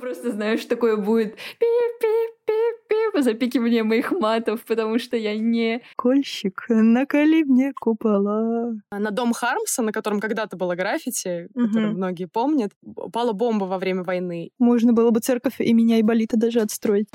Просто, знаешь, такое будет пип-пип-пип-пип, запикивание моих матов, потому что я не... Кольщик, наколи мне купола. На дом Хармса, на котором когда-то было граффити, который Мгм. многие помнят, упала бомба во время войны. Можно было бы церковь и меня и Болита даже отстроить.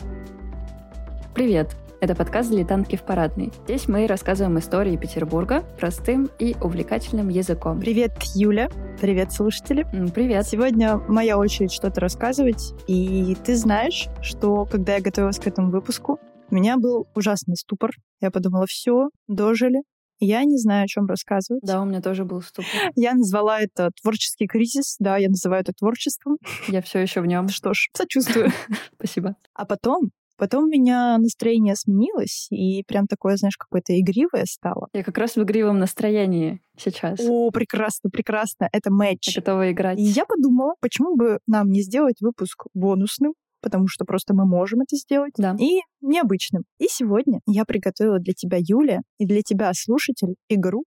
Привет! Это подкаст «Дилетантки в парадной». Здесь мы рассказываем истории Петербурга простым и увлекательным языком. Привет, Юля. Привет, слушатели. Привет! Сегодня моя очередь что-то рассказывать. И ты знаешь, что когда я готовилась к этому выпуску, у меня был ужасный ступор. Я подумала, все, дожили. Я не знаю, о чем рассказывать. Да, у меня тоже был ступор. Я назвала это творческий кризис. Да, я называю это творчеством. Я все еще в нем. Что ж, сочувствую. Спасибо. А потом, потом у меня настроение сменилось, и прям такое, знаешь, какое-то игривое стало. Я как раз в игривом настроении сейчас. О, прекрасно, прекрасно. Это Я матч. готова играть. И я подумала, почему бы нам не сделать выпуск бонусным, потому что просто мы можем это сделать, Да. и необычным. И сегодня я приготовила для тебя, Юля, и для тебя, слушатель, игру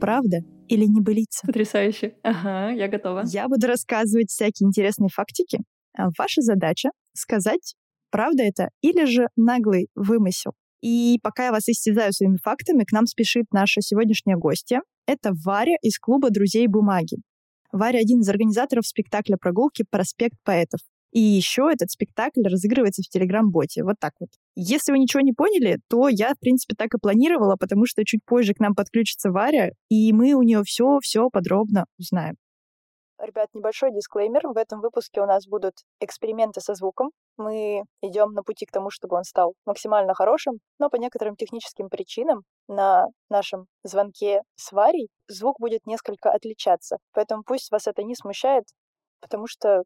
«Правда или небылица?». Потрясающе. Ага, я готова. Я буду рассказывать всякие интересные фактики. А Ваша задача — сказать, правда это или же наглый вымысел. И пока я вас истязаю своими фактами, к нам спешит наша сегодняшняя гостья. Это Варя из клуба «Друзей бумаги». Варя — один из организаторов спектакля прогулки «Проспект поэтов». И еще этот спектакль разыгрывается в Телеграм-боте. Вот так вот. Если вы ничего не поняли, то я, в принципе, так и планировала, потому что чуть позже к нам подключится Варя, и мы у нее все-все подробно узнаем. Ребят, небольшой дисклеймер. В этом выпуске у нас будут эксперименты со звуком. Мы идем на пути к тому, чтобы он стал максимально хорошим, но по некоторым техническим причинам на нашем звонке с Варей звук будет несколько отличаться. Поэтому пусть вас это не смущает, потому что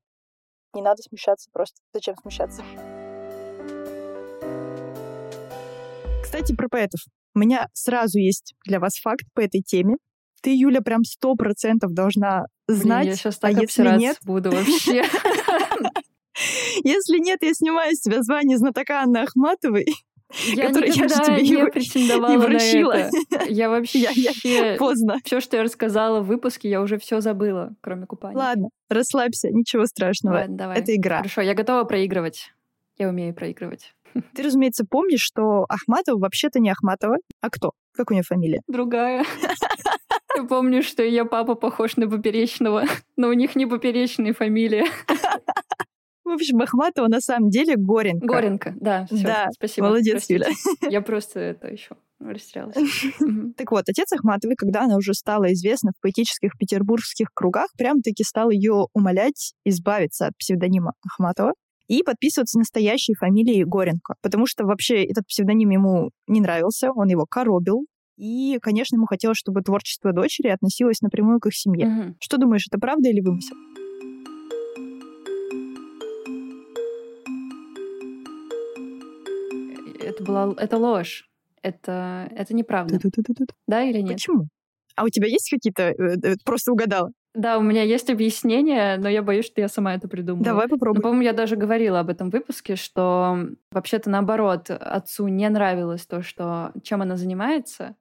не надо смущаться просто. Зачем смущаться? Кстати, про поэтов. У меня сразу есть для вас факт по этой теме. Ты, Юля, прям сто процентов должна Блин, знать, я сейчас а так если обсираться нет, буду вообще. если нет, я снимаю с тебя звание знатока Анны Ахматовой. Я Которую я же тебе не вру- претендовала на вручила. это. Я вообще... Я- я- Поздно. Все, что я рассказала в выпуске, я уже все забыла, кроме купания. Ладно, расслабься, ничего страшного. Ладно, давай. Это игра. Хорошо, я готова проигрывать. Я умею проигрывать. Ты, разумеется, помнишь, что Ахматова вообще-то не Ахматова. А кто? Как у нее фамилия? Другая. Я помню, что ее папа похож на Поперечного, но у них не Поперечная фамилия. В общем, Ахматова на самом деле Горенко. Горенко, да. всё, Да, спасибо. молодец, простите. Юля. Я просто это еще растерялась. Так вот, отец Ахматовой, когда она уже стала известна в поэтических петербургских кругах, прям-таки стал ее умолять избавиться от псевдонима Ахматова и подписываться настоящей фамилией Горенко. Потому что вообще этот псевдоним ему не нравился, он его коробил. И, конечно, ему хотелось, чтобы творчество дочери относилось напрямую к их семье. Мгм. Что думаешь, это правда или вымысел? Это была... Это ложь. Это, это неправда. Ту-ту-ту-ту-ту. Да или нет? Почему? А у тебя есть какие-то... э, э, Просто угадала. Да, у меня есть объяснение, но я боюсь, что я сама это придумала. Давай Ну, попробуем. по-моему, я даже говорила об этом выпуске, что вообще-то наоборот, отцу не нравилось то, что чем она занимается,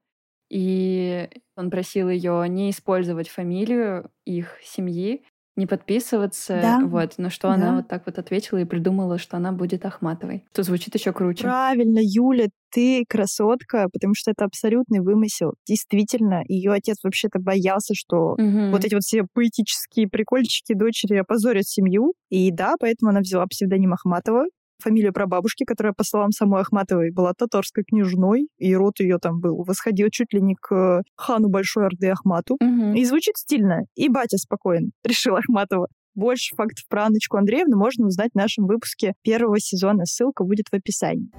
и он просил ее не использовать фамилию их семьи, не подписываться, Да, вот. Но что да. она вот так вот ответила и придумала, что она будет Ахматовой. Что звучит еще круче. Правильно, Юля, ты красотка, потому что это абсолютный вымысел. Действительно, ее отец вообще-то боялся, что Мгм. вот эти вот все поэтические прикольчики дочери опозорят семью. И да, поэтому она взяла псевдоним Ахматова, фамилию прабабушки, которая, по словам самой Ахматовой, была татарской княжной, и род ее там был, восходил чуть ли не к хану Большой Орды Ахмату. Мгм. И звучит стильно. И батя спокоен, решила Ахматова. Больше фактов про Анночку Андреевну можно узнать в нашем выпуске первого сезона. Ссылка будет в описании.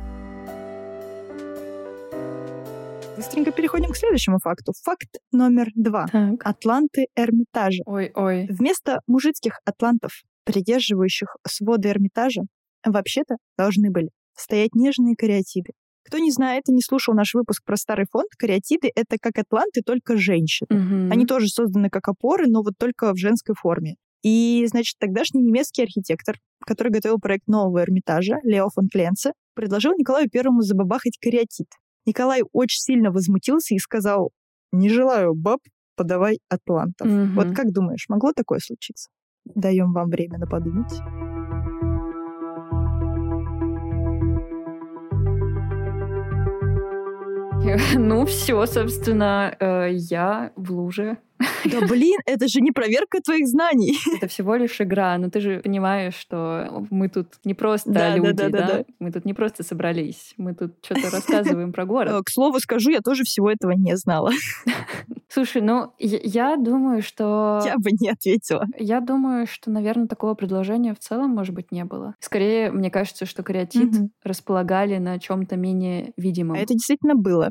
Быстренько переходим к следующему факту. Факт номер два. Так. Атланты Эрмитажа. Ой-ой. Вместо мужицких атлантов, придерживающих своды Эрмитажа, вообще-то должны были стоять нежные кариатиды. Кто не знает и не слушал наш выпуск про старый фонд, кариатиды — это как атланты, только женщины. Мгм. Они тоже созданы как опоры, но вот только в женской форме. И, значит, тогдашний немецкий архитектор, который готовил проект нового Эрмитажа, Лео фон Кленце, предложил Николаю Первому забабахать кариатид. Николай очень сильно возмутился и сказал, не желаю баб, подавай атлантов. Мгм. Вот как думаешь, могло такое случиться? даем вам время на подумать. Ну, все, собственно, э, я в луже. Да блин, это же не проверка твоих знаний. Это всего лишь игра, но ты же понимаешь, что мы тут не просто Да, люди, да, да, да? да. Мы тут не просто собрались, мы тут что-то рассказываем про город. К слову скажу, я тоже всего этого не знала. Слушай, ну, я я думаю, что... Я бы не ответила. Я думаю, что, наверное, такого предложения в целом, может быть, не было. Скорее, мне кажется, что кариатид Мгм. располагали на чем-то менее видимом. А это действительно было.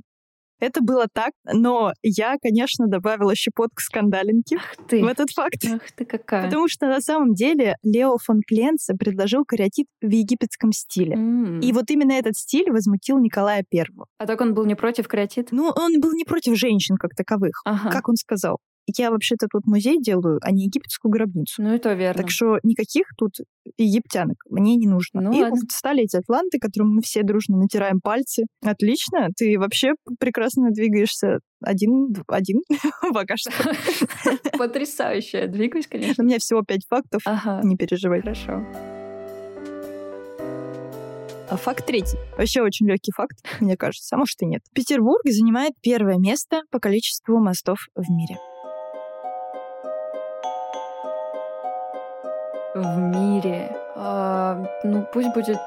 Это было так, но я, конечно, добавила щепотку скандалинки Ах ты, в этот факт. ах ты какая. Потому что на самом деле Лео фон Кленце предложил кариатид в египетском стиле. М. И вот именно этот стиль возмутил Николая Первого. А так он был не против кариатид? Ну, он был не против женщин как таковых. Ага. Как он сказал? Я вообще-то тут музей делаю, а не египетскую гробницу. Ну и то верно. Так что никаких тут египтянок мне не нужно. Ну и ладно. вот встали эти атланты, которым мы все дружно натираем пальцы. Отлично, ты вообще прекрасно двигаешься один, один пока что. Потрясающе. Я двигаюсь, конечно. У меня всего пять фактов, Ага. не переживай. Хорошо. А факт третий. Вообще очень легкий факт, мне кажется, а может и нет. Петербург занимает первое место по количеству мостов в мире. В мире. А, ну, пусть будет...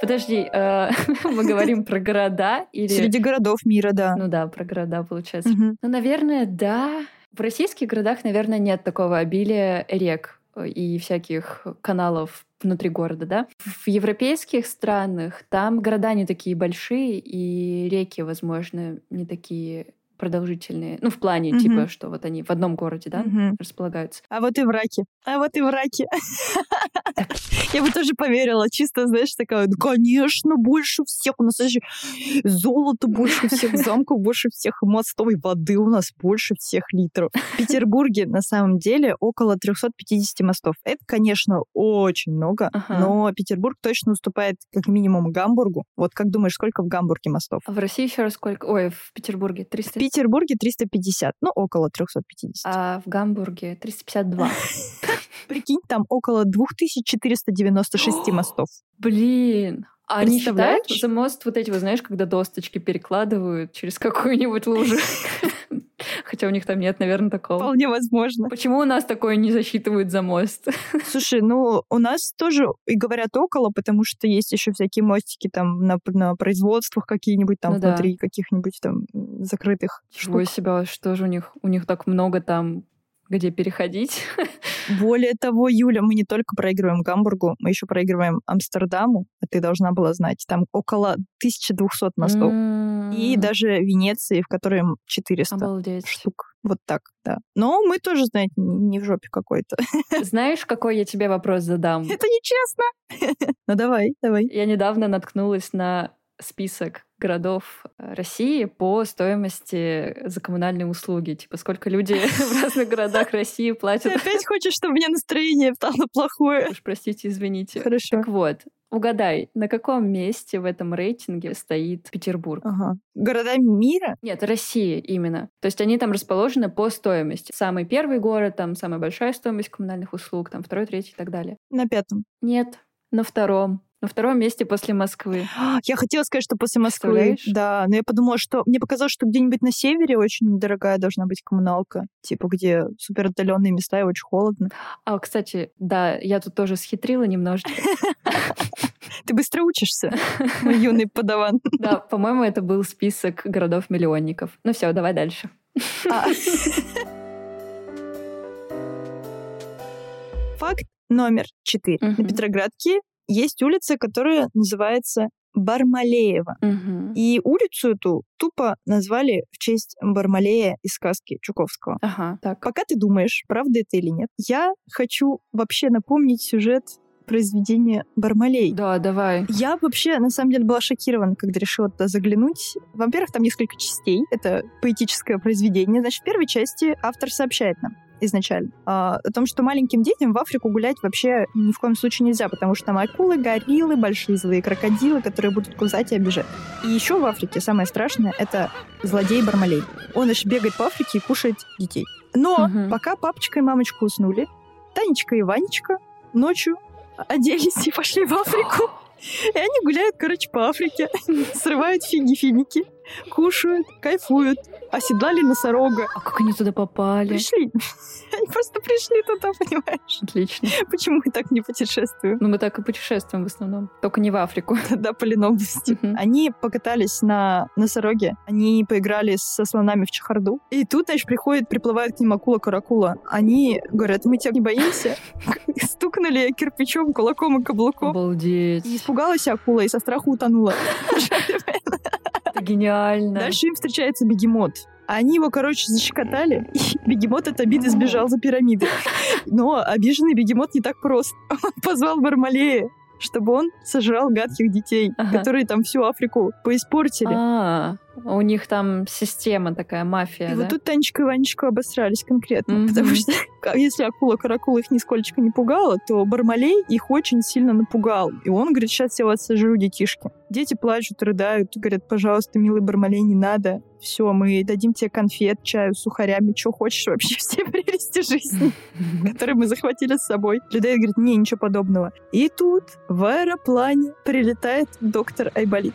Подожди, а, мы говорим про города или... Среди городов мира, да. Ну да, про города, получается. Мгм. Ну, наверное, да. В российских городах, наверное, нет такого обилия рек э, и всяких каналов внутри города, да? В европейских странах там города не такие большие, и реки, возможно, не такие продолжительные. Ну, в плане, Мгм. типа, что вот они в одном городе, да, Мгм. располагаются. А вот и враки. А вот и враки. Я бы тоже поверила. Чисто, знаешь, такая, «Да, конечно, больше всех. У нас даже золота больше всех, замков больше всех, мостовой воды у нас больше всех литров. В Петербурге на самом деле около 350 мостов. Это, конечно, очень много, но Петербург точно уступает как минимум Гамбургу. Вот как думаешь, сколько в Гамбурге мостов? А в России еще раз сколько? Ой, в Петербурге В 300... Петербурге 350, ну, около 350. А в Гамбурге 352. Прикинь, там около 2496 мостов. Блин, а они считают за мост вот эти, вот знаешь, когда досточки перекладывают через какую-нибудь лужу? Хотя у них там нет, наверное, такого. Вполне возможно. Почему у нас такое не засчитывают за мост? Слушай, ну, у нас тоже и говорят около, потому что есть еще всякие мостики там на, на производствах какие-нибудь там Ну да. внутри каких-нибудь там закрытых Чего штук. себя, что же у них? У них так много там, где переходить. Более того, Юля, мы не только проигрываем Гамбургу, мы еще проигрываем Амстердаму, а ты должна была знать, там около 1200 мостов. И М, даже Венеции, в которой м 400 Обалдеть. штук. Вот так, да. Но мы тоже, знаете, не в жопе какой-то. Знаешь, какой я тебе вопрос задам? Это нечестно. Ну давай, давай. Я недавно наткнулась на список городов э, России по стоимости за коммунальные услуги. Типа, сколько люди в разных городах России Ты платят. опять хочешь, чтобы меня настроение стало плохое? Уж простите, извините. Хорошо. Так вот, угадай, на каком месте в этом рейтинге стоит Петербург? Ага. Города мира? Нет, Россия именно. То есть они там расположены по стоимости. Самый первый город, там самая большая стоимость коммунальных услуг, там второй, третий и так далее. На пятом. Нет, на втором. На втором месте после Москвы. Я хотела сказать, что после Москвы. Да, но я подумала, что... Мне показалось, что где-нибудь на севере очень дорогая должна быть коммуналка. Типа, где супер отдаленные места и очень холодно. А, кстати, да, я тут тоже схитрила немножечко. Ты быстро учишься, мой юный подаван. Да, по-моему, это был список городов-миллионников. Ну все, давай дальше. А. Факт номер четыре. На. Петроградке есть улица, которая называется Бармалеева. Мгм. И улицу эту тупо назвали в честь Бармалея из сказки Чуковского. Ага, так. Пока ты думаешь, правда это или нет, я хочу вообще напомнить сюжет произведения Бармалей. Да, давай. Я вообще, на самом деле, была шокирована, когда решила туда заглянуть. Во-первых, там несколько частей. Это поэтическое произведение. Значит, в первой части автор сообщает нам изначально а, о том, что маленьким детям в Африку гулять вообще ни в коем случае нельзя, потому что там акулы, гориллы, большие злые крокодилы, которые будут кусать и обижать. И еще в Африке самое страшное — это злодей Бармалей. Он аж бегает по Африке и кушает детей. Но Мгм. пока папочка и мамочка уснули, та Танечка и Ванечка ночью оделись и пошли в Африку. И они гуляют, короче, по Африке, срывают фиги-финики, кушают, кайфуют, оседлали носорога. А как они туда попали? Пришли. Они просто пришли туда, понимаешь? Отлично. Почему мы так не путешествуем? Ну, мы так и путешествуем в основном. Только не в Африку. Да, по ленобности. Мгм. Они покатались на носороге, они поиграли со слонами в чехарду. И тут, значит, приходит, приплывает к ним акула-каракула. Они говорят, мы тебя не боимся. Стукнули кирпичом, кулаком и каблуком. Обалдеть. И испугалась акула и со страху утонула. Это гениально. Дальше им встречается бегемот. Они его, короче, защекотали, и бегемот от обиды сбежал за пирамиды. Но обиженный бегемот не так прост. Он позвал Бармалея, чтобы он сожрал гадких детей, Ага. которые там всю Африку поиспортили. А, у них там система такая, мафия, И да? вот тут Танечка и Ванечка обосрались конкретно, Мгм. потому что если акула-каракула их нисколько не пугала, то Бармалей их очень сильно напугал. И он говорит, сейчас я вас сожру, детишки. Дети плачут, рыдают, говорят, пожалуйста, милый Бармалей, не надо. Все, мы дадим тебе конфет, чаю, сухарями, что хочешь вообще, все прелести жизни, которые мы захватили с собой. Людоед говорит, не, ничего подобного. И тут в аэроплане прилетает доктор Айболит.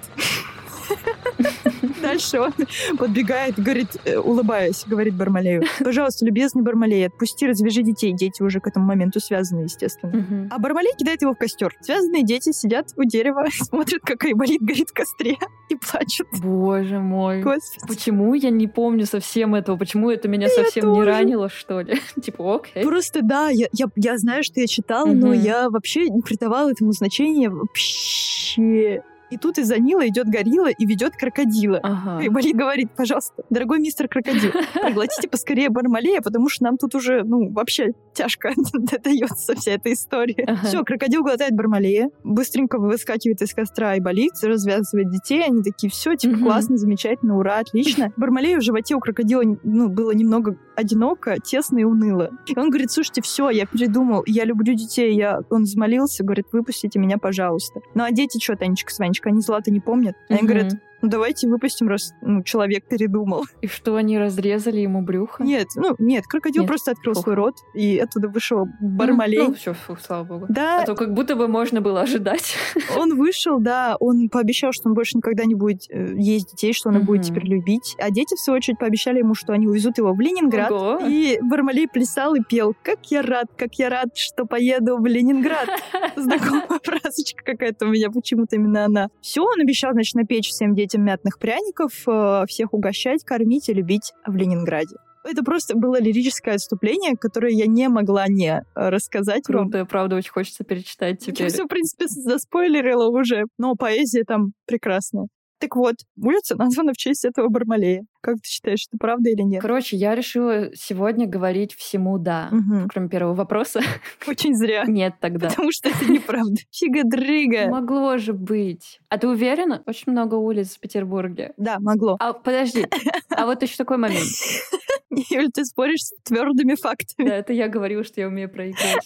Дальше он подбегает, говорит, э, улыбаясь, говорит Бармалею, пожалуйста, любезный Бармалей, отпусти, развяжи детей. Дети уже к этому моменту связаны, естественно. Мгм. А Бармалей кидает его в костер. Связанные дети сидят у дерева, смотрят, как Айболит горит в костре и плачут. Боже мой. Господи. Почему я не помню совсем этого? Почему это меня совсем не тоже. ранило, что ли? Типа, окей. Просто да, я, я, я знаю, что я читала, но Мгм. я вообще не придавала этому значения вообще. И тут из-за Нила идет горилла и ведет крокодила. Ага. И Болит говорит, пожалуйста, дорогой мистер крокодил, пригласите поскорее Бармалея, потому что нам тут уже, ну, вообще тяжко дается вся эта история. Ага. Все, крокодил глотает Бармалея, быстренько выскакивает из костра и болит, развязывает детей, они такие, все, типа, Мгм. классно, замечательно, ура, отлично. Бармалею в животе у крокодила, ну, было немного одиноко, тесно и уныло. И он говорит, слушайте, все, я передумал, я люблю детей, я... Он взмолился, говорит, выпустите меня, пожалуйста. Ну, а дети что, Танечка с Ванечкой, они зла-то не помнят. Они Мгм. говорят, давайте выпустим, раз ну, человек передумал. И что, они разрезали ему брюхо? Нет, ну, нет, крокодил Нет. просто открыл Фух. свой рот, и оттуда вышел Бармалей. Ну, все, слава богу. Да, А то как будто бы можно было ожидать. он вышел, да, он пообещал, что он больше никогда не будет э, есть детей, что он их будет теперь любить. А дети, в свою очередь, пообещали ему, что они увезут его в Ленинград. Ого. И Бармалей плясал и пел «Как я рад, как я рад, что поеду в Ленинград». Знакомая фразочка какая-то у меня, почему-то именно она. Все, он обещал, значит, напечь всем детям мятных пряников, э, всех угощать, кормить и любить в Ленинграде. Это просто было лирическое отступление, которое я не могла не э, рассказать вам. Круто, правда, очень хочется перечитать Я теперь. все, в принципе, заспойлерила уже, но поэзия там прекрасная. Так вот, улица названа в честь этого Бармалея. Как ты считаешь, это правда или нет? Короче, я решила сегодня говорить всему «да». Мгм. Кроме первого вопроса. Очень зря. Нет тогда. Потому что это неправда. Фига-дрыга. Могло же быть. А ты уверена? Очень много улиц в Петербурге. Да, могло. А подожди, а вот еще такой момент. Юль, ты споришь с твердыми фактами. Да, это я говорила, что я умею проигрывать.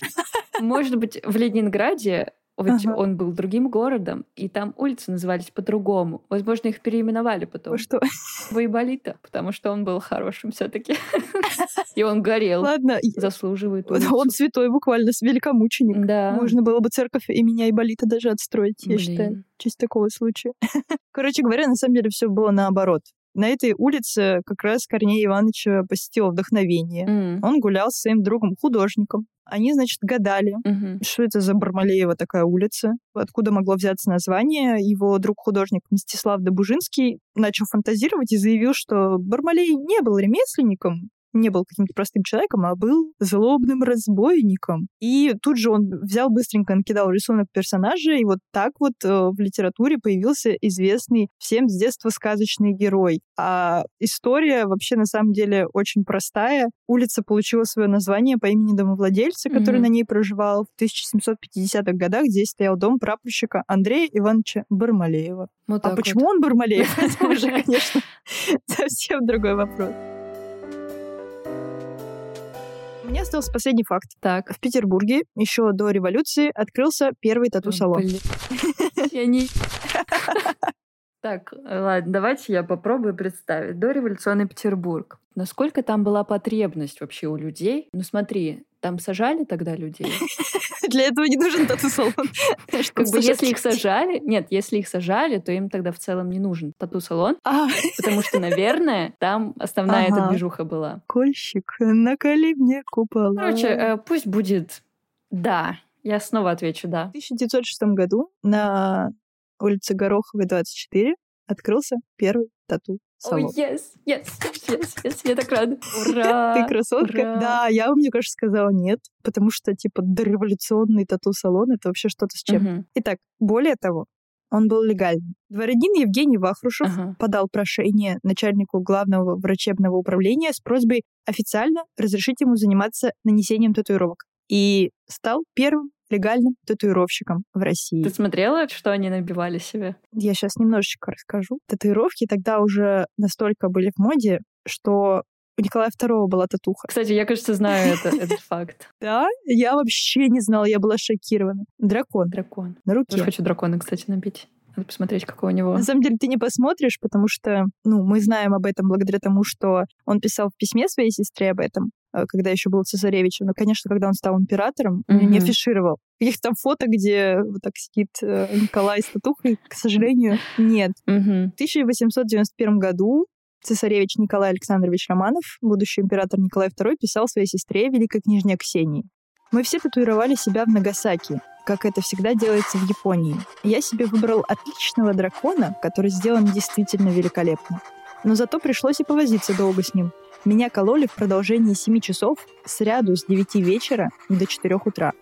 Может быть, в Ленинграде ведь Ага. он был другим городом, и там улицы назывались по-другому. Возможно, их переименовали потом. Что? В Айболита, потому что он был хорошим все таки И он горел. Ладно, Заслуживает он улицу. святой буквально, с великомученик. Да. Можно было бы церковь имени Айболита даже отстроить, я Блин. считаю. в честь такого случая. Короче говоря, на самом деле все было наоборот. На этой улице как раз Корнея Ивановича посетило вдохновение. М, Он гулял с своим другом-художником. Они, значит, гадали, мгм. что это за Бармалеева такая улица, откуда могло взяться название. Его друг-художник Мстислав Добужинский начал фантазировать и заявил, что Бармалей не был ремесленником, не был каким-то простым человеком, а был злобным разбойником. И тут же он взял быстренько накидал рисунок персонажа, и вот так вот э, в литературе появился известный всем с детства сказочный герой. А история вообще на самом деле очень простая. Улица получила свое название по имени домовладельца, который Мгм. на ней проживал. В 1750-х годах здесь стоял дом прапорщика Андрея Ивановича Бармалеева. Вот А так вот. почему он Бармалеев? Это уже, конечно, совсем другой вопрос. У меня остался последний факт. Так. В Петербурге еще до революции открылся первый тату-салон. Я не... Так, ладно, давайте я попробую представить. Дореволюционный Петербург. Насколько там была потребность вообще у людей? Ну смотри, там сажали тогда людей? Для этого не нужен тату-салон. Как бы если их сажали... Нет, если их сажали, то им тогда в целом не нужен тату-салон. А. Потому что, наверное, там основная эта движуха была. Кольщик, наколи мне купола. Короче, э, пусть будет да. Я снова отвечу «да». В 1906 году на улице Гороховой, 24, открылся первый тату салон. Oh, yes, yes, yes, yes, я так рада. Ура! Ты красотка? Ура! Да, я мне кажется, сказала нет, потому что, типа, дореволюционный тату-салон — это вообще что-то с чем. Мгм. Итак, более того, он был легальным. Дворянин Евгений Вахрушев Ага. подал прошение начальнику главного врачебного управления с просьбой официально разрешить ему заниматься нанесением татуировок. И стал первым легальным татуировщиком в России. Ты смотрела, что они набивали себе? Я сейчас немножечко расскажу. Татуировки тогда уже настолько были в моде, что у Николая II была татуха. Кстати, я, кажется, знаю это, этот факт. Да? Я вообще не знала, я была шокирована. Дракон Дракон. на руке. Тоже хочу дракона, кстати, набить. Надо посмотреть, какой у него. На самом деле ты не посмотришь, потому что, ну, мы знаем об этом благодаря тому, что он писал в письме своей сестре об этом, когда еще был цесаревичем. Но, конечно, когда он стал императором, он не афишировал. Каких там фото, где вот так сидит э, Николай с татухой, к сожалению, нет. Мгм. В 1891 году цесаревич Николай Александрович Романов, будущий император Николай II, писал своей сестре, великой княжне Ксении. «Мы все татуировали себя в Нагасаки, как это всегда делается в Японии. Я себе выбрал отличного дракона, который сделан действительно великолепно. Но зато пришлось и повозиться долго с ним. Меня кололи в продолжении 7 часов сряду с 9 вечера до 4 утра.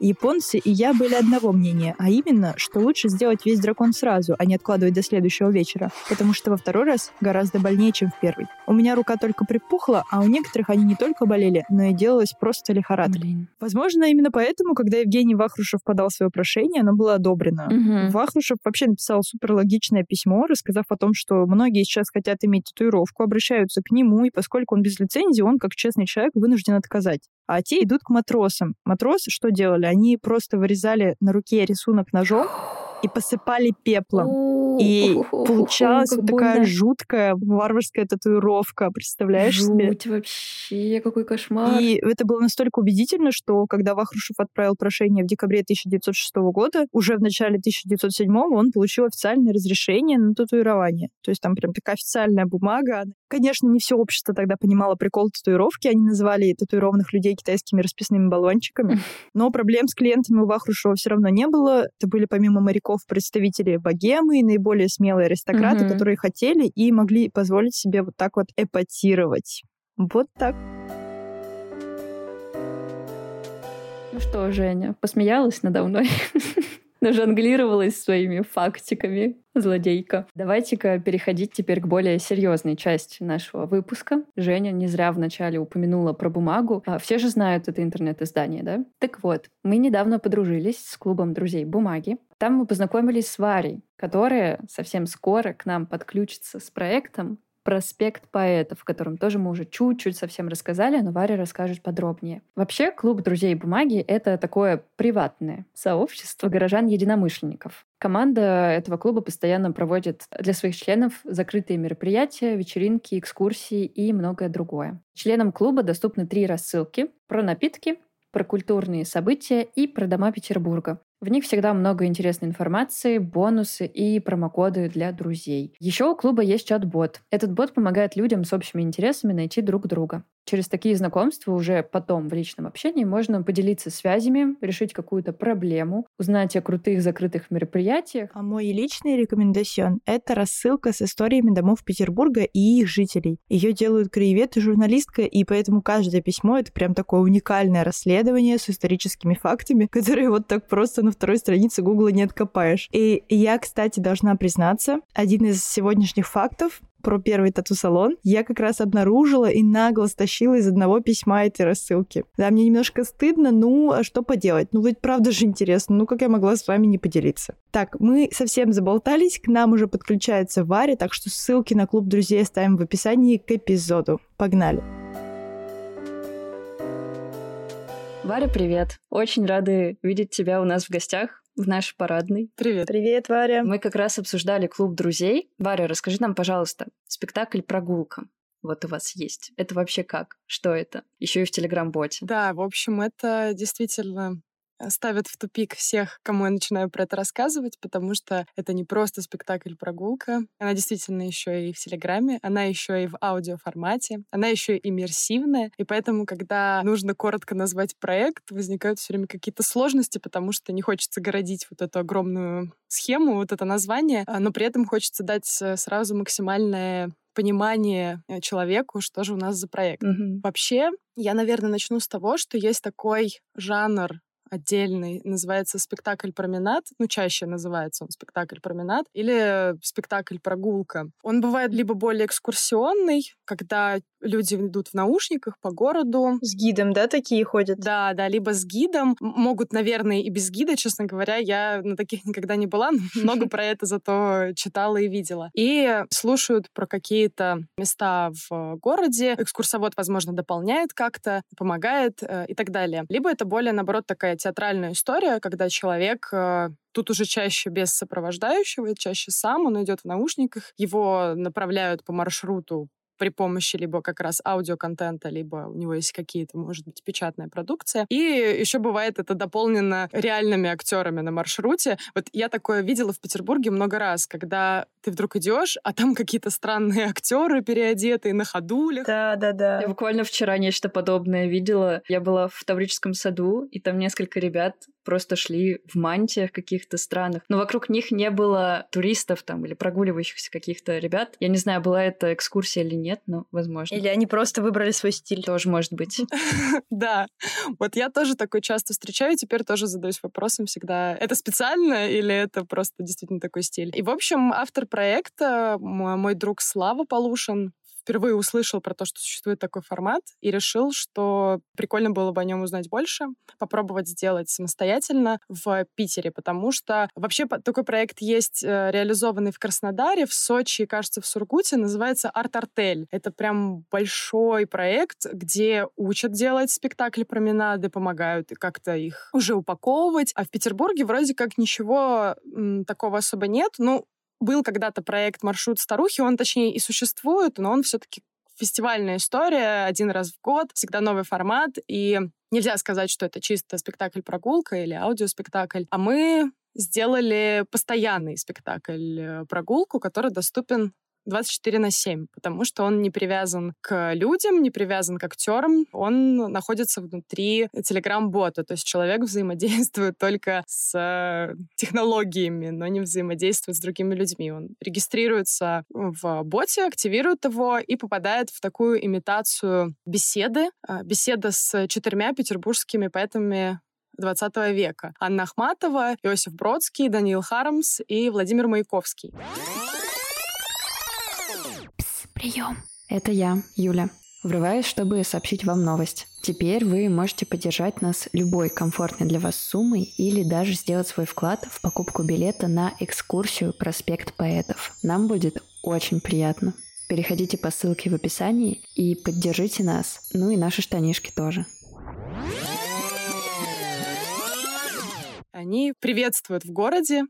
Японцы и я были одного мнения, а именно, что лучше сделать весь дракон сразу, а не откладывать до следующего вечера, потому что во второй раз гораздо больнее, чем в первый. У меня рука только припухла, а у некоторых они не только болели, но и делалась просто лихорадка. Блин. Возможно, именно поэтому, когда Евгений Вахрушев подал свое прошение, оно было одобрено. Мгм. Вахрушев вообще написал суперлогичное письмо, рассказав о том, что многие сейчас хотят иметь татуировку, обращаются к нему, и поскольку он без лицензии, он, как честный человек, вынужден отказать. А те идут к матросам. Матросы что делали? Они просто вырезали на руке рисунок ножом и посыпали пеплом. И получалась вот такая больно. жуткая варварская татуировка, представляешь себе? Вообще, какой кошмар. И это было настолько убедительно, что когда Вахрушев отправил прошение в декабре 1906 года, уже в начале 1907 он получил официальное разрешение на татуирование. То есть там прям такая официальная бумага. Конечно, не все общество тогда понимало прикол татуировки. Они называли татуированных людей китайскими расписными баллончиками. Но проблем с клиентами у Вахрушева все равно не было. Это были помимо моряков представители богемы и наиболее смелые аристократы, Мгм. которые хотели и могли позволить себе вот так вот эпатировать. Вот так. Ну что, Женя, посмеялась надо мной? Нажонглировалась своими фактиками, злодейка. Давайте-ка переходить теперь к более серьезной части нашего выпуска. Женя не зря вначале упомянула про бумагу. А Все же знают это интернет-издание, да? Так вот, мы недавно подружились с клубом друзей бумаги. Там мы познакомились с Варей, которая совсем скоро к нам подключится с проектом проспект поэтов, в котором тоже мы уже чуть-чуть совсем рассказали, но Варя расскажет подробнее. Вообще, клуб друзей бумаги — это такое приватное сообщество горожан-единомышленников. Команда этого клуба постоянно проводит для своих членов закрытые мероприятия, вечеринки, экскурсии и многое другое. Членам клуба доступны три рассылки про напитки, про культурные события и про дома Петербурга. В них всегда много интересной информации, бонусы и промокоды для друзей. Еще у клуба есть чат-бот. Этот бот помогает людям с общими интересами найти друг друга. Через такие знакомства уже потом в личном общении можно поделиться связями, решить какую-то проблему, узнать о крутых закрытых мероприятиях. А мой личный рекомендацион — это рассылка с историями домов Петербурга и их жителей. Ее делают краевед и журналистка, и поэтому каждое письмо — это прям такое уникальное расследование с историческими фактами, которые вот так просто на второй странице Гугла не откопаешь. И я, кстати, должна признаться, один из сегодняшних фактов про первый тату-салон, я как раз обнаружила и нагло стащила из одного письма этой рассылки. Да, мне немножко стыдно, ну, а что поделать? Ну, ведь правда же интересно, ну, как я могла с вами не поделиться? Так, мы совсем заболтались, к нам уже подключается Варя, так что ссылки на клуб друзей оставим в описании к эпизоду. Погнали! Варя, привет! Очень рады видеть тебя у нас в гостях в нашей парадной. Привет. Привет, Варя! Мы как раз обсуждали клуб друзей. Варя, расскажи нам, пожалуйста, спектакль «Прогулка». вот у вас есть. Это вообще как? Что это? Еще и в Телеграм-боте. Да, в общем, это действительно ставит в тупик всех, кому я начинаю про это рассказывать, потому что это не просто спектакль-прогулка. Она действительно еще и в Телеграме, она еще и в аудиоформате, она еще и иммерсивная. И поэтому, когда нужно коротко назвать проект, возникают все время какие-то сложности, потому что не хочется городить вот эту огромную схему, вот это название, а, но при этом хочется дать э, сразу максимальное понимание э, человеку, что же у нас за проект. Mm-hmm. Вообще, я, наверное, начну с того, что есть такой жанр отдельный, называется спектакль «Променад», ну, чаще называется он спектакль «Променад», или спектакль «Прогулка». Он бывает либо более экскурсионный, когда люди идут в наушниках по городу. С гидом, да, такие ходят? Да, да, либо с гидом. Могут, наверное, и без гида, честно говоря. Я на таких никогда не была, но много про это зато читала и видела. И слушают про какие-то места в городе. Экскурсовод, возможно, дополняет как-то, помогает э, и так далее. Либо это более, наоборот, такая театральная история, когда человек э, Тут уже чаще без сопровождающего, чаще сам, он идет в наушниках, его направляют по маршруту при помощи либо как раз аудиоконтента, либо у него есть какие-то, может быть, печатная продукция. И еще бывает это дополнено реальными актерами на маршруте. Вот я такое видела в Петербурге много раз, когда ты вдруг идешь, а там какие-то странные актеры переодетые на ходулях. Да, да, да. Я буквально вчера нечто подобное видела. Я была в Таврическом саду, и там несколько ребят просто шли в мантиях каких-то странных. Но вокруг них не было туристов там или прогуливающихся каких-то ребят. Я не знаю, была это экскурсия или нет, но возможно. Или они просто выбрали свой стиль. Тоже может быть. Да. Вот я тоже такой часто встречаю, теперь тоже задаюсь вопросом всегда, это специально или это просто действительно такой стиль. И, в общем, автор проекта, мой друг Слава Полушин, впервые услышал про то, что существует такой формат, и решил, что прикольно было бы о нем узнать больше, попробовать сделать самостоятельно в Питере, потому что вообще такой проект есть э, реализованный в Краснодаре, в Сочи, кажется, в Сургуте, называется «Арт-артель». Это прям большой проект, где учат делать спектакли променады, помогают как-то их уже упаковывать. А в Петербурге вроде как ничего такого особо нет. Ну, был когда-то проект «Маршрут старухи», он, точнее, и существует, но он все-таки фестивальная история, один раз в год, всегда новый формат, и нельзя сказать, что это чисто спектакль-прогулка или аудиоспектакль, а мы сделали постоянный спектакль-прогулку, э, который доступен 24 на 7, потому что он не привязан к людям, не привязан к актерам, он находится внутри телеграм-бота, то есть человек взаимодействует только с э, технологиями, но не взаимодействует с другими людьми. Он регистрируется в боте, активирует его и попадает в такую имитацию беседы, э, беседа с четырьмя петербургскими поэтами 20 века. Анна Ахматова, Иосиф Бродский, Даниил Харамс и Владимир Маяковский. Прием. Это я, Юля. Врываюсь, чтобы сообщить вам новость. Теперь вы можете поддержать нас любой комфортной для вас суммой или даже сделать свой вклад в покупку билета на экскурсию «Проспект поэтов». Нам будет очень приятно. Переходите по ссылке в описании и поддержите нас, ну и наши штанишки тоже. Они приветствуют в городе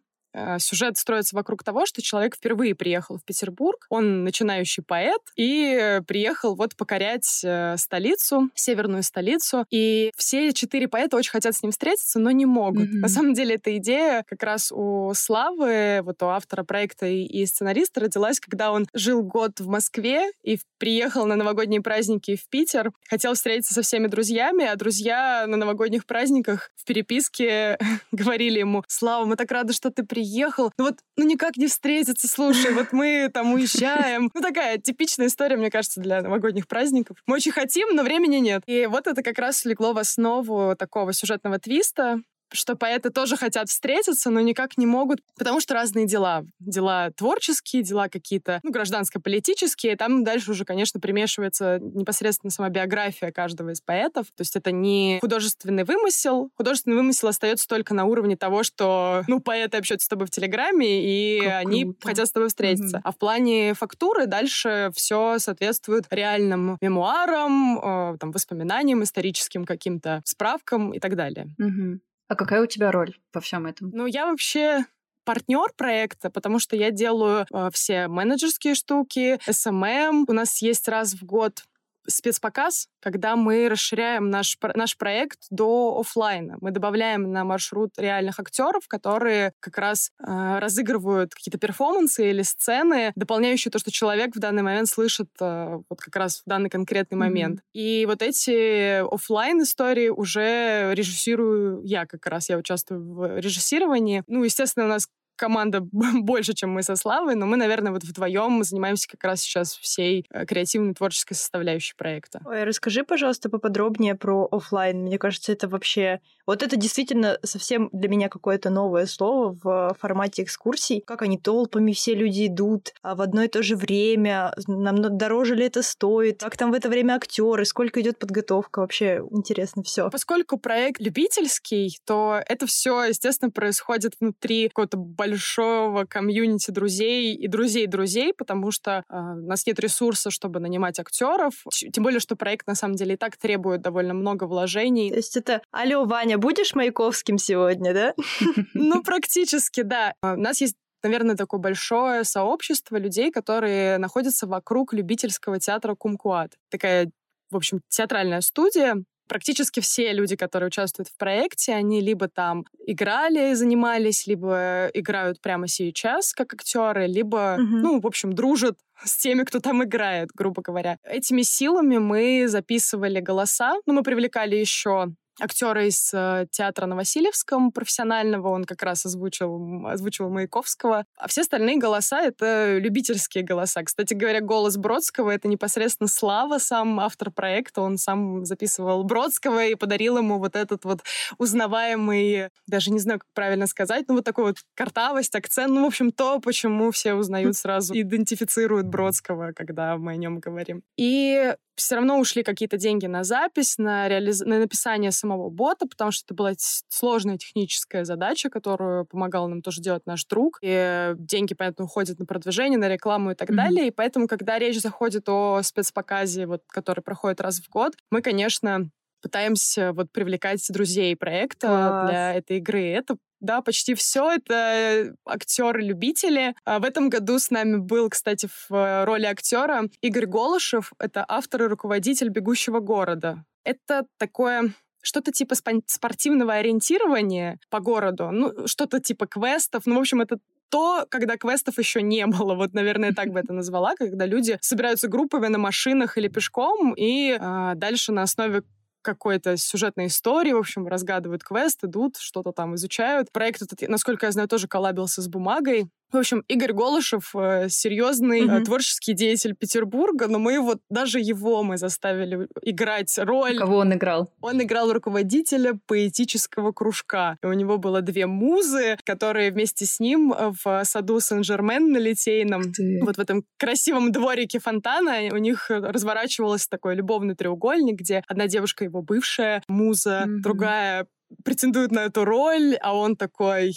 сюжет строится вокруг того, что человек впервые приехал в Петербург, он начинающий поэт, и приехал вот покорять э, столицу, северную столицу, и все четыре поэта очень хотят с ним встретиться, но не могут. Mm-hmm. На самом деле эта идея как раз у Славы, вот у автора проекта и сценариста родилась, когда он жил год в Москве и приехал на новогодние праздники в Питер, хотел встретиться со всеми друзьями, а друзья на новогодних праздниках в переписке говорили ему, Слава, мы так рады, что ты приехал, приехал. Ну вот, ну никак не встретиться, слушай, вот мы там уезжаем. Ну такая типичная история, мне кажется, для новогодних праздников. Мы очень хотим, но времени нет. И вот это как раз легло в основу такого сюжетного твиста, что поэты тоже хотят встретиться, но никак не могут, потому что разные дела. Дела творческие, дела какие-то, ну, гражданско-политические. Там дальше уже, конечно, примешивается непосредственно сама биография каждого из поэтов. То есть это не художественный вымысел. Художественный вымысел остается только на уровне того, что, ну, поэты общаются с тобой в Телеграме, и как они круто. хотят с тобой встретиться. Mm-hmm. А в плане фактуры дальше все соответствует реальным мемуарам, э, там, воспоминаниям, историческим каким-то справкам и так далее. Mm-hmm. А какая у тебя роль во всем этом? Ну, я вообще партнер проекта, потому что я делаю э, все менеджерские штуки, SMM. У нас есть раз в год спецпоказ, когда мы расширяем наш, наш проект до офлайна. Мы добавляем на маршрут реальных актеров, которые как раз э, разыгрывают какие-то перформансы или сцены, дополняющие то, что человек в данный момент слышит э, вот как раз в данный конкретный mm-hmm. момент. И вот эти офлайн истории уже режиссирую я как раз. Я участвую в режиссировании. Ну, естественно, у нас команда больше, чем мы со Славой, но мы, наверное, вот вдвоем занимаемся как раз сейчас всей э, креативной творческой составляющей проекта. Ой, расскажи, пожалуйста, поподробнее про офлайн. Мне кажется, это вообще... Вот это действительно совсем для меня какое-то новое слово в формате экскурсий. Как они толпами все люди идут а в одно и то же время, нам дороже ли это стоит, как там в это время актеры, сколько идет подготовка, вообще интересно все. Поскольку проект любительский, то это все, естественно, происходит внутри какого-то большого большого комьюнити друзей и друзей друзей, потому что э, у нас нет ресурса, чтобы нанимать актеров. Тем более, что проект на самом деле и так требует довольно много вложений. То есть это «Алло, Ваня, будешь Маяковским сегодня, да?» Ну, практически, да. У нас есть наверное, такое большое сообщество людей, которые находятся вокруг любительского театра Кумкуат. Такая, в общем, театральная студия, практически все люди, которые участвуют в проекте, они либо там играли, занимались, либо играют прямо сейчас как актеры, либо, угу. ну, в общем, дружат с теми, кто там играет, грубо говоря. Этими силами мы записывали голоса, ну, мы привлекали еще актера из э, театра на Васильевском профессионального, он как раз озвучил, озвучивал Маяковского. А все остальные голоса — это любительские голоса. Кстати говоря, голос Бродского — это непосредственно Слава, сам автор проекта. Он сам записывал Бродского и подарил ему вот этот вот узнаваемый, даже не знаю, как правильно сказать, ну вот такой вот картавость, акцент, ну, в общем, то, почему все узнают сразу, идентифицируют Бродского, когда мы о нем говорим. И все равно ушли какие-то деньги на запись, на, реализ... на написание самого бота, потому что это была сложная техническая задача, которую помогал нам тоже делать наш друг. И деньги, понятно, уходят на продвижение, на рекламу и так mm-hmm. далее. И поэтому, когда речь заходит о спецпоказе, вот, который проходит раз в год, мы, конечно, пытаемся вот привлекать друзей проекта Класс. для этой игры. Это да, почти все это актеры-любители. А в этом году с нами был, кстати, в э, роли актера Игорь Голышев. Это автор и руководитель «Бегущего города». Это такое что-то типа спортивного ориентирования по городу, ну, что-то типа квестов. Ну, в общем, это то, когда квестов еще не было. Вот, наверное, так бы это назвала, когда люди собираются группами на машинах или пешком, и э, дальше на основе какой-то сюжетной истории, в общем, разгадывают квест, идут, что-то там изучают. Проект этот, насколько я знаю, тоже коллабился с бумагой. В общем, Игорь Голышев э, серьезный mm-hmm. творческий деятель Петербурга, но мы вот даже его мы заставили играть роль. Кого он играл? Он играл руководителя поэтического кружка. И у него было две музы, которые вместе с ним э, в саду Сен-Жермен на Литейном, вот в этом красивом дворике фонтана, у них разворачивался такой любовный треугольник, где одна девушка его бывшая муза, mm-hmm. другая претендует на эту роль, а он такой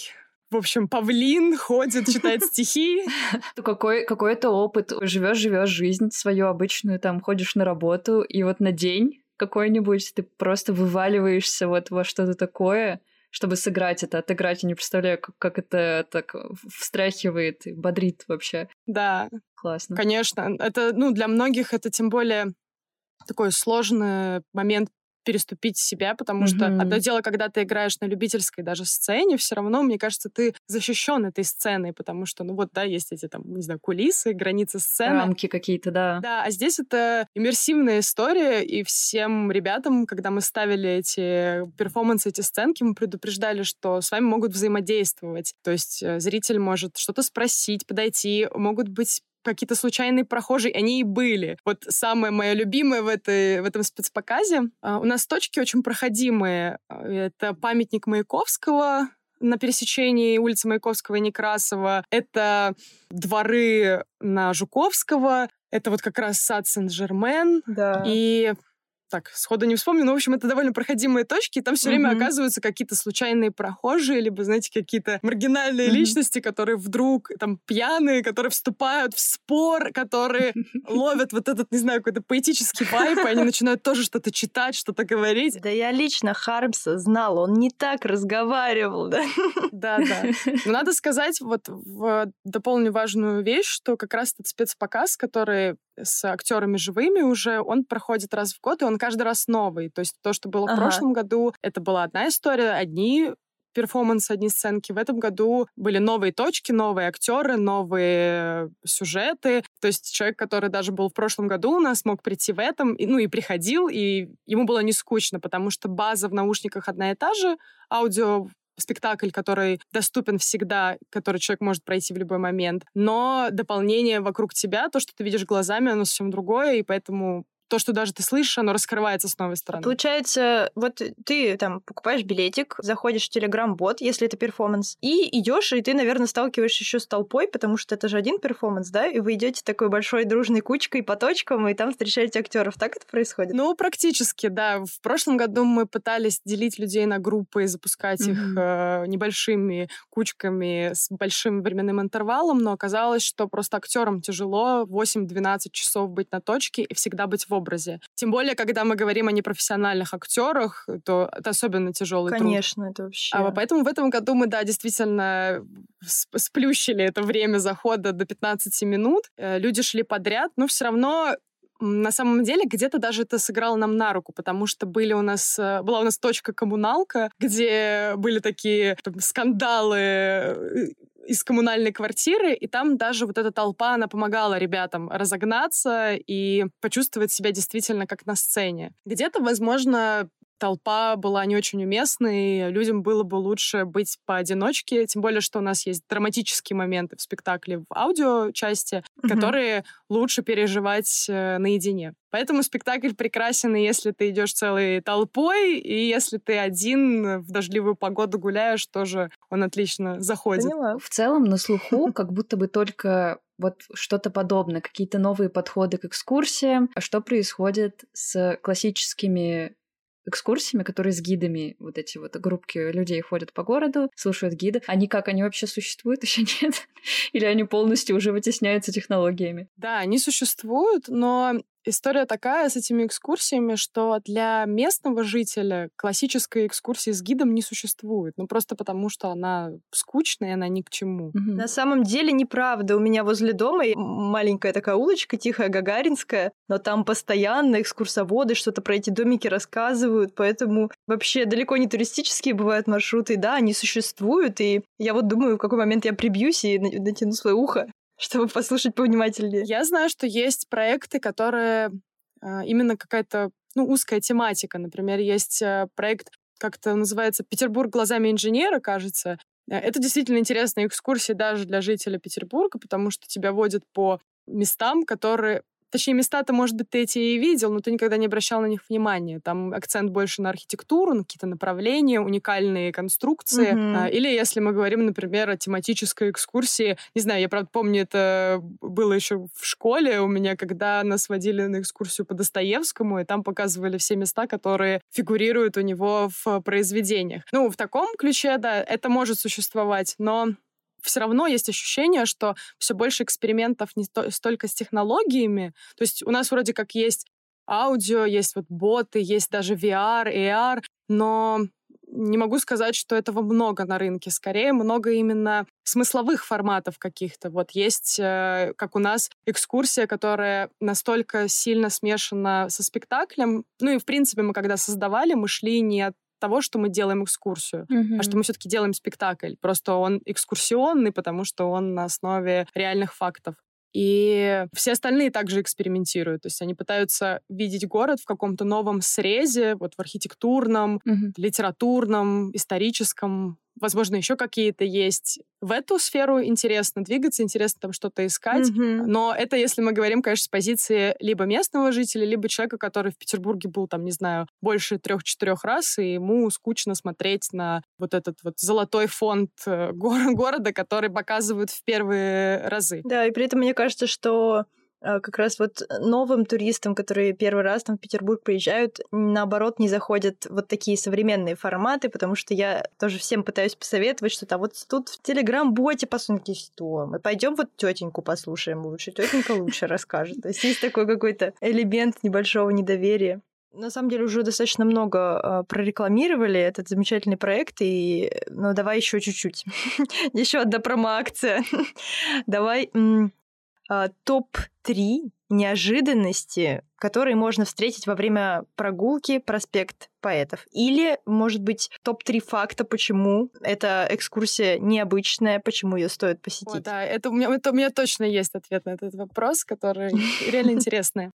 в общем, павлин ходит, читает стихи. Какой, какой-то опыт. Живешь, живешь жизнь свою обычную, там ходишь на работу, и вот на день какой-нибудь ты просто вываливаешься вот во что-то такое, чтобы сыграть это, отыграть. Я не представляю, как, как это так встряхивает и бодрит вообще. Да. Классно. Конечно. Это, ну, для многих это тем более такой сложный момент переступить себя, потому mm-hmm. что одно дело, когда ты играешь на любительской даже сцене, все равно, мне кажется, ты защищен этой сценой, потому что, ну вот, да, есть эти там, не знаю, кулисы, границы сцены. Рамки какие-то, да. Да, а здесь это иммерсивная история, и всем ребятам, когда мы ставили эти перформансы, эти сценки, мы предупреждали, что с вами могут взаимодействовать. То есть э, зритель может что-то спросить, подойти, могут быть какие-то случайные прохожие, они и были. Вот самое мое любимое в, этой, в этом спецпоказе. А, у нас точки очень проходимые. Это памятник Маяковского, на пересечении улицы Маяковского и Некрасова. Это дворы на Жуковского. Это вот как раз сад Сен-Жермен. Да. И так, сходу не вспомню, но, в общем, это довольно проходимые точки, и там все mm-hmm. время оказываются какие-то случайные прохожие, либо, знаете, какие-то маргинальные mm-hmm. личности, которые вдруг там пьяные, которые вступают в спор, которые ловят вот этот, не знаю, какой-то поэтический вайп, и они начинают тоже что-то читать, что-то говорить. Да я лично Хармса знал, он не так разговаривал, да? Да, да. Но надо сказать, вот в дополню важную вещь, что как раз этот спецпоказ, который с актерами живыми уже, он проходит раз в год, и он каждый раз новый. То есть то, что было ага. в прошлом году, это была одна история, одни перформансы, одни сценки. В этом году были новые точки, новые актеры, новые сюжеты. То есть человек, который даже был в прошлом году у нас, мог прийти в этом, и, ну и приходил, и ему было не скучно, потому что база в наушниках одна и та же, аудио спектакль, который доступен всегда, который человек может пройти в любой момент. Но дополнение вокруг тебя, то, что ты видишь глазами, оно совсем другое, и поэтому то, что даже ты слышишь, оно раскрывается с новой стороны. Получается, вот ты там покупаешь билетик, заходишь в Telegram-бот, если это перформанс, и идешь, и ты, наверное, сталкиваешься еще с толпой, потому что это же один перформанс, да, и вы идете такой большой дружной кучкой по точкам, и там встречаете актеров. Так это происходит? Ну, практически, да. В прошлом году мы пытались делить людей на группы и запускать mm-hmm. их э, небольшими кучками с большим временным интервалом, но оказалось, что просто актерам тяжело 8-12 часов быть на точке и всегда быть в образе. Тем более, когда мы говорим о непрофессиональных актерах, то это особенно тяжелый Конечно, труд. это вообще. А, поэтому в этом году мы, да, действительно сплющили это время захода до 15 минут. Э, люди шли подряд, но все равно на самом деле где-то даже это сыграло нам на руку, потому что были у нас, э, была у нас точка коммуналка, где были такие там, скандалы э, из коммунальной квартиры, и там даже вот эта толпа, она помогала ребятам разогнаться и почувствовать себя действительно как на сцене. Где-то, возможно, толпа была не очень уместной, людям было бы лучше быть поодиночке, тем более, что у нас есть драматические моменты в спектакле в аудиочасти, mm-hmm. которые лучше переживать э, наедине. Поэтому спектакль прекрасен, и если ты идешь целой толпой, и если ты один в дождливую погоду гуляешь, тоже он отлично заходит. Поняла. В целом на слуху как будто бы только вот что-то подобное, какие-то новые подходы к экскурсиям. А что происходит с классическими экскурсиями, которые с гидами, вот эти вот группки людей ходят по городу, слушают гиды. Они как, они вообще существуют еще нет? Или они полностью уже вытесняются технологиями? Да, они существуют, но История такая с этими экскурсиями, что для местного жителя классической экскурсии с гидом не существует. Ну, просто потому, что она скучная, она ни к чему. Mm-hmm. На самом деле неправда. У меня возле дома маленькая такая улочка, тихая, гагаринская, но там постоянно экскурсоводы что-то про эти домики рассказывают, поэтому вообще далеко не туристические бывают маршруты. Да, они существуют, и я вот думаю, в какой момент я прибьюсь и натяну свое ухо чтобы послушать повнимательнее. Я знаю, что есть проекты, которые э, именно какая-то ну, узкая тематика. Например, есть э, проект, как-то называется «Петербург глазами инженера», кажется. Э, это действительно интересная экскурсия даже для жителя Петербурга, потому что тебя водят по местам, которые Точнее, места-то, может быть, ты эти и видел, но ты никогда не обращал на них внимания. Там акцент больше на архитектуру, на какие-то направления, уникальные конструкции. Mm-hmm. Или если мы говорим, например, о тематической экскурсии, не знаю, я, правда, помню, это было еще в школе у меня, когда нас водили на экскурсию по Достоевскому, и там показывали все места, которые фигурируют у него в произведениях. Ну, в таком ключе, да, это может существовать, но все равно есть ощущение, что все больше экспериментов не столько с технологиями. То есть у нас вроде как есть аудио, есть вот боты, есть даже VR, AR, но не могу сказать, что этого много на рынке. Скорее, много именно смысловых форматов каких-то. Вот есть, э, как у нас, экскурсия, которая настолько сильно смешана со спектаклем. Ну и, в принципе, мы когда создавали, мы шли не от того, что мы делаем экскурсию, mm-hmm. а что мы все-таки делаем спектакль. Просто он экскурсионный, потому что он на основе реальных фактов. И все остальные также экспериментируют. То есть они пытаются видеть город в каком-то новом срезе, вот в архитектурном, mm-hmm. литературном, историческом, возможно, еще какие-то есть. В эту сферу интересно двигаться, интересно там что-то искать. Mm-hmm. Но это если мы говорим, конечно, с позиции либо местного жителя, либо человека, который в Петербурге был, там, не знаю, больше трех-четырех раз, и ему скучно смотреть на вот этот вот золотой фонд э, го- города, который показывают в первые разы. Да, и при этом мне кажется, что как раз вот новым туристам, которые первый раз там в Петербург приезжают, наоборот, не заходят вот такие современные форматы, потому что я тоже всем пытаюсь посоветовать, что там вот тут в Телеграм-боте посмотрите, что мы пойдем вот тетеньку послушаем лучше, тетенька лучше расскажет. То есть есть такой какой-то элемент небольшого недоверия. На самом деле уже достаточно много э, прорекламировали этот замечательный проект, и ну давай еще чуть-чуть. еще одна промо-акция. давай топ-3 неожиданности, которые можно встретить во время прогулки проспект поэтов. Или, может быть, топ-3 факта, почему эта экскурсия необычная, почему ее стоит посетить. О, да, это у, меня, это у меня точно есть ответ на этот вопрос, который реально интересный.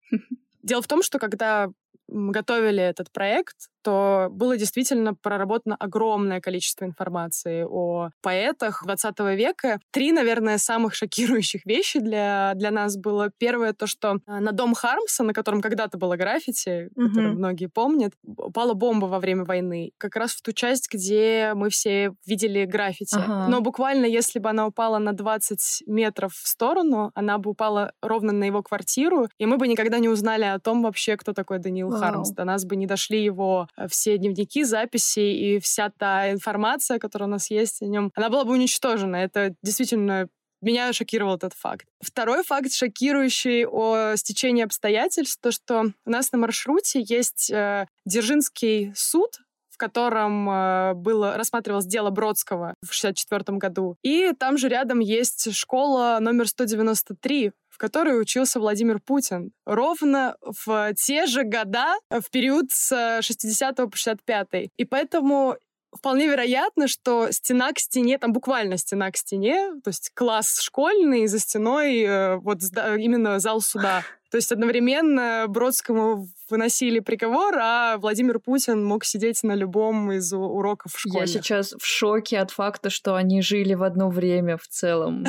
Дело в том, что когда готовили этот проект, то было действительно проработано огромное количество информации о поэтах 20 века. Три, наверное, самых шокирующих вещи для, для нас было. Первое, то, что э, на дом Хармса, на котором когда-то было граффити, mm-hmm. который многие помнят, упала бомба во время войны. Как раз в ту часть, где мы все видели граффити. Ага. Но буквально, если бы она упала на 20 метров в сторону, она бы упала ровно на его квартиру, и мы бы никогда не узнали о том вообще, кто такой Даниил. Хармс. До нас бы не дошли его Э, все дневники, записи и вся та информация, которая у нас есть о нем, она была бы уничтожена. Это действительно меня шокировал этот факт. Второй факт, шокирующий о стечении обстоятельств, то, что у нас на маршруте есть э, Дзержинский суд, котором э, было, рассматривалось дело Бродского в 1964 году. И там же рядом есть школа номер 193, которой учился Владимир Путин. Ровно в те же года, в период с 60 по 65. И поэтому вполне вероятно, что стена к стене, там буквально стена к стене, то есть класс школьный, за стеной э, вот именно зал суда. То есть одновременно Бродскому выносили приговор, а Владимир Путин мог сидеть на любом из уроков в школе. Я сейчас в шоке от факта, что они жили в одно время в целом.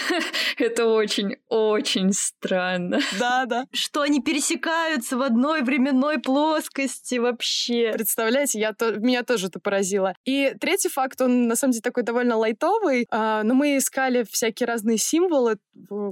Это очень-очень странно. Да, да. Что они пересекаются в одной временной плоскости вообще. Представляете, я то, меня тоже это поразило. И третий факт, он на самом деле такой довольно лайтовый, а, но мы искали всякие разные символы,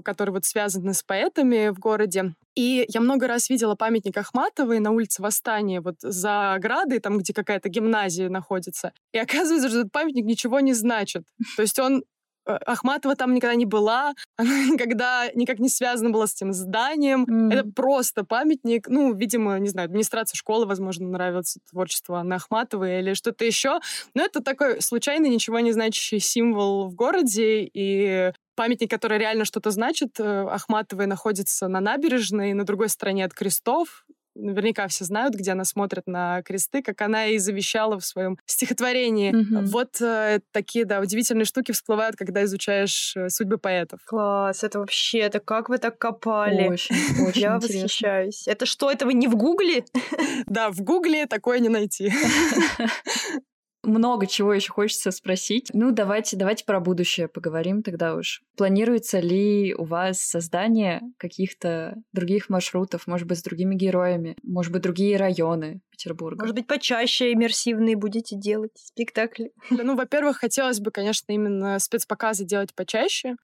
которые вот связаны с поэтами в городе. И я много раз видела памятник Ахматовой на улице Восстания, вот за оградой, там, где какая-то гимназия находится. И оказывается, что этот памятник ничего не значит. То есть он э, Ахматова там никогда не была, она никогда никак не связана была с этим зданием. Mm. Это просто памятник. Ну, видимо, не знаю, администрация школы, возможно, нравится творчество Анны Ахматовой или что-то еще. Но это такой случайный, ничего не значащий символ в городе, и памятник, который реально что-то значит. Э, Ахматовой находится на набережной, на другой стороне от крестов. Наверняка все знают, где она смотрит на кресты, как она и завещала в своем стихотворении. Mm-hmm. Вот э, такие, да, удивительные штуки всплывают, когда изучаешь э, судьбы поэтов. Класс, это вообще, это как вы так копали? Очень, очень Я восхищаюсь. Это что, этого не в Гугле? Да, в Гугле такое не найти. Много чего еще хочется спросить. Ну, давайте, давайте про будущее поговорим тогда уж. Планируется ли у вас создание каких-то других маршрутов, может быть, с другими героями, может быть, другие районы Петербурга? Может быть, почаще иммерсивные будете делать спектакли? Ну, во-первых, хотелось бы, конечно, именно спецпоказы делать почаще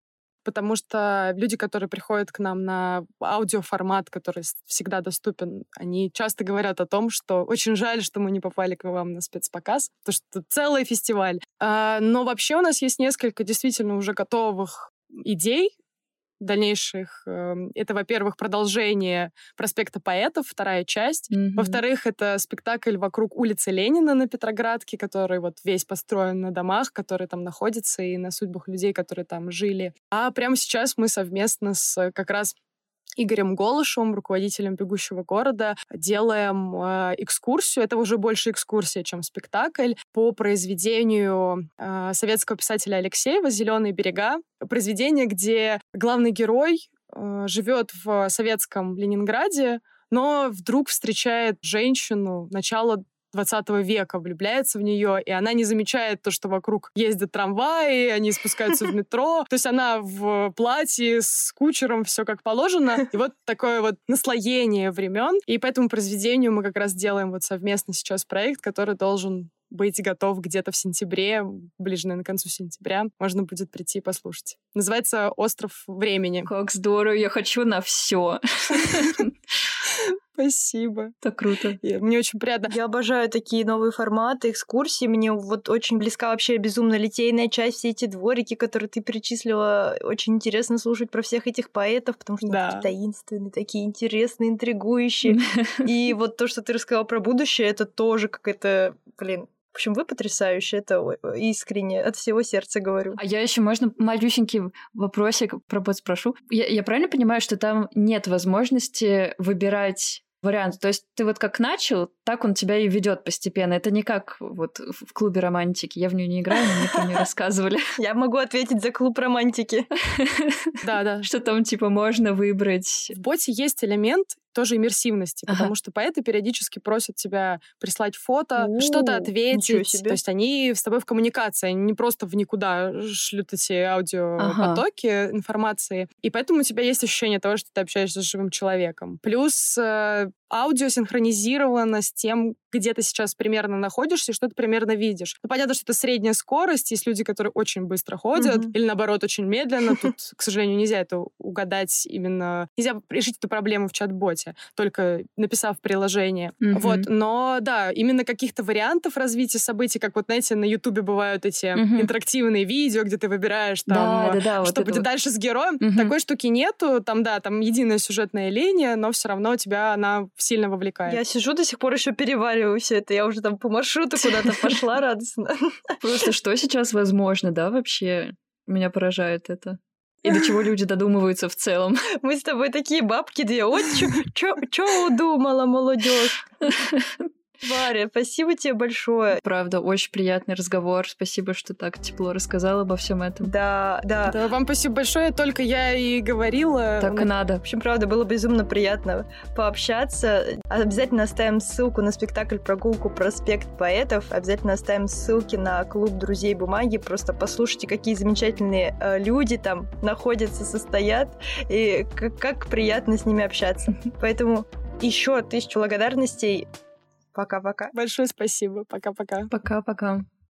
потому что люди, которые приходят к нам на аудиоформат, который всегда доступен, они часто говорят о том, что очень жаль, что мы не попали к вам на спецпоказ, потому что целый фестиваль. А, но вообще у нас есть несколько действительно уже готовых идей, дальнейших. Эм, это, во-первых, продолжение проспекта поэтов, вторая часть. Mm-hmm. Во-вторых, это спектакль вокруг улицы Ленина на Петроградке, который вот весь построен на домах, которые там находятся, и на судьбах людей, которые там жили. А прямо сейчас мы совместно с как раз Игорем Голышевым, руководителем «Бегущего города», делаем э, экскурсию. Это уже больше экскурсия, чем спектакль, по произведению э, советского писателя Алексеева «Зеленые берега». Произведение, где главный герой э, живет в советском Ленинграде, но вдруг встречает женщину начала 20 века, влюбляется в нее, и она не замечает то, что вокруг ездят трамваи, они спускаются в метро. То есть она в платье с кучером, все как положено. И вот такое вот наслоение времен. И по этому произведению мы как раз делаем вот совместно сейчас проект, который должен быть готов где-то в сентябре, ближе, наверное, к концу сентября. Можно будет прийти и послушать. Называется «Остров времени». Как здорово, я хочу на все. Спасибо. Так круто. И мне очень приятно. Я обожаю такие новые форматы, экскурсии. Мне вот очень близка вообще безумно литейная часть, все эти дворики, которые ты перечислила. Очень интересно слушать про всех этих поэтов, потому что да. они такие таинственные, такие интересные, интригующие. И вот то, что ты рассказала про будущее, это тоже какая-то, блин, в общем, вы потрясающие, это искренне, от всего сердца говорю. А я еще, можно, малюсенький вопросик про бот спрошу. Я, я правильно понимаю, что там нет возможности выбирать вариант. То есть ты вот как начал, так он тебя и ведет постепенно. Это не как вот в клубе романтики. Я в нее не играю, но мне про нее рассказывали. Я могу ответить за клуб романтики. Да, да. Что там типа можно выбрать. В боте есть элемент тоже иммерсивности, ага. потому что поэты периодически просят тебя прислать фото, что-то ответить. То есть они с тобой в коммуникации, они не просто в никуда шлют эти аудиопотоки ага. информации. И поэтому у тебя есть ощущение того, что ты общаешься с живым человеком. Плюс э, аудио синхронизировано с тем, где ты сейчас примерно находишься и что ты примерно видишь. Ну, понятно, что это средняя скорость, есть люди, которые очень быстро ходят, mm-hmm. или наоборот, очень медленно. Тут, к сожалению, нельзя это угадать именно... Нельзя решить эту проблему в чат-боте, только написав приложение. Mm-hmm. Вот, но да, именно каких-то вариантов развития событий, как вот, знаете, на Ютубе бывают эти mm-hmm. интерактивные видео, где ты выбираешь там, да, да, да, что вот будет дальше с героем. Mm-hmm. Такой штуки нету, там, да, там единая сюжетная линия, но все равно тебя она сильно вовлекает. Я сижу до сих пор еще перевариваю все это. Я уже там по маршруту куда-то пошла радостно. Просто что сейчас возможно, да, вообще? Меня поражает это. И до чего люди додумываются в целом. Мы с тобой такие бабки две. Вот что удумала молодежь. Варя, спасибо тебе большое. Правда, очень приятный разговор. Спасибо, что так тепло рассказала обо всем этом. Да, да. Да, вам спасибо большое. Только я и говорила. Так и надо. В общем, правда, было безумно приятно пообщаться. Обязательно оставим ссылку на спектакль «Прогулку. Проспект поэтов». Обязательно оставим ссылки на клуб «Друзей бумаги». Просто послушайте, какие замечательные э, люди там находятся, состоят, и как, как приятно с ними общаться. Поэтому еще тысячу благодарностей Пока-пока. Большое спасибо. Пока-пока. Пока-пока.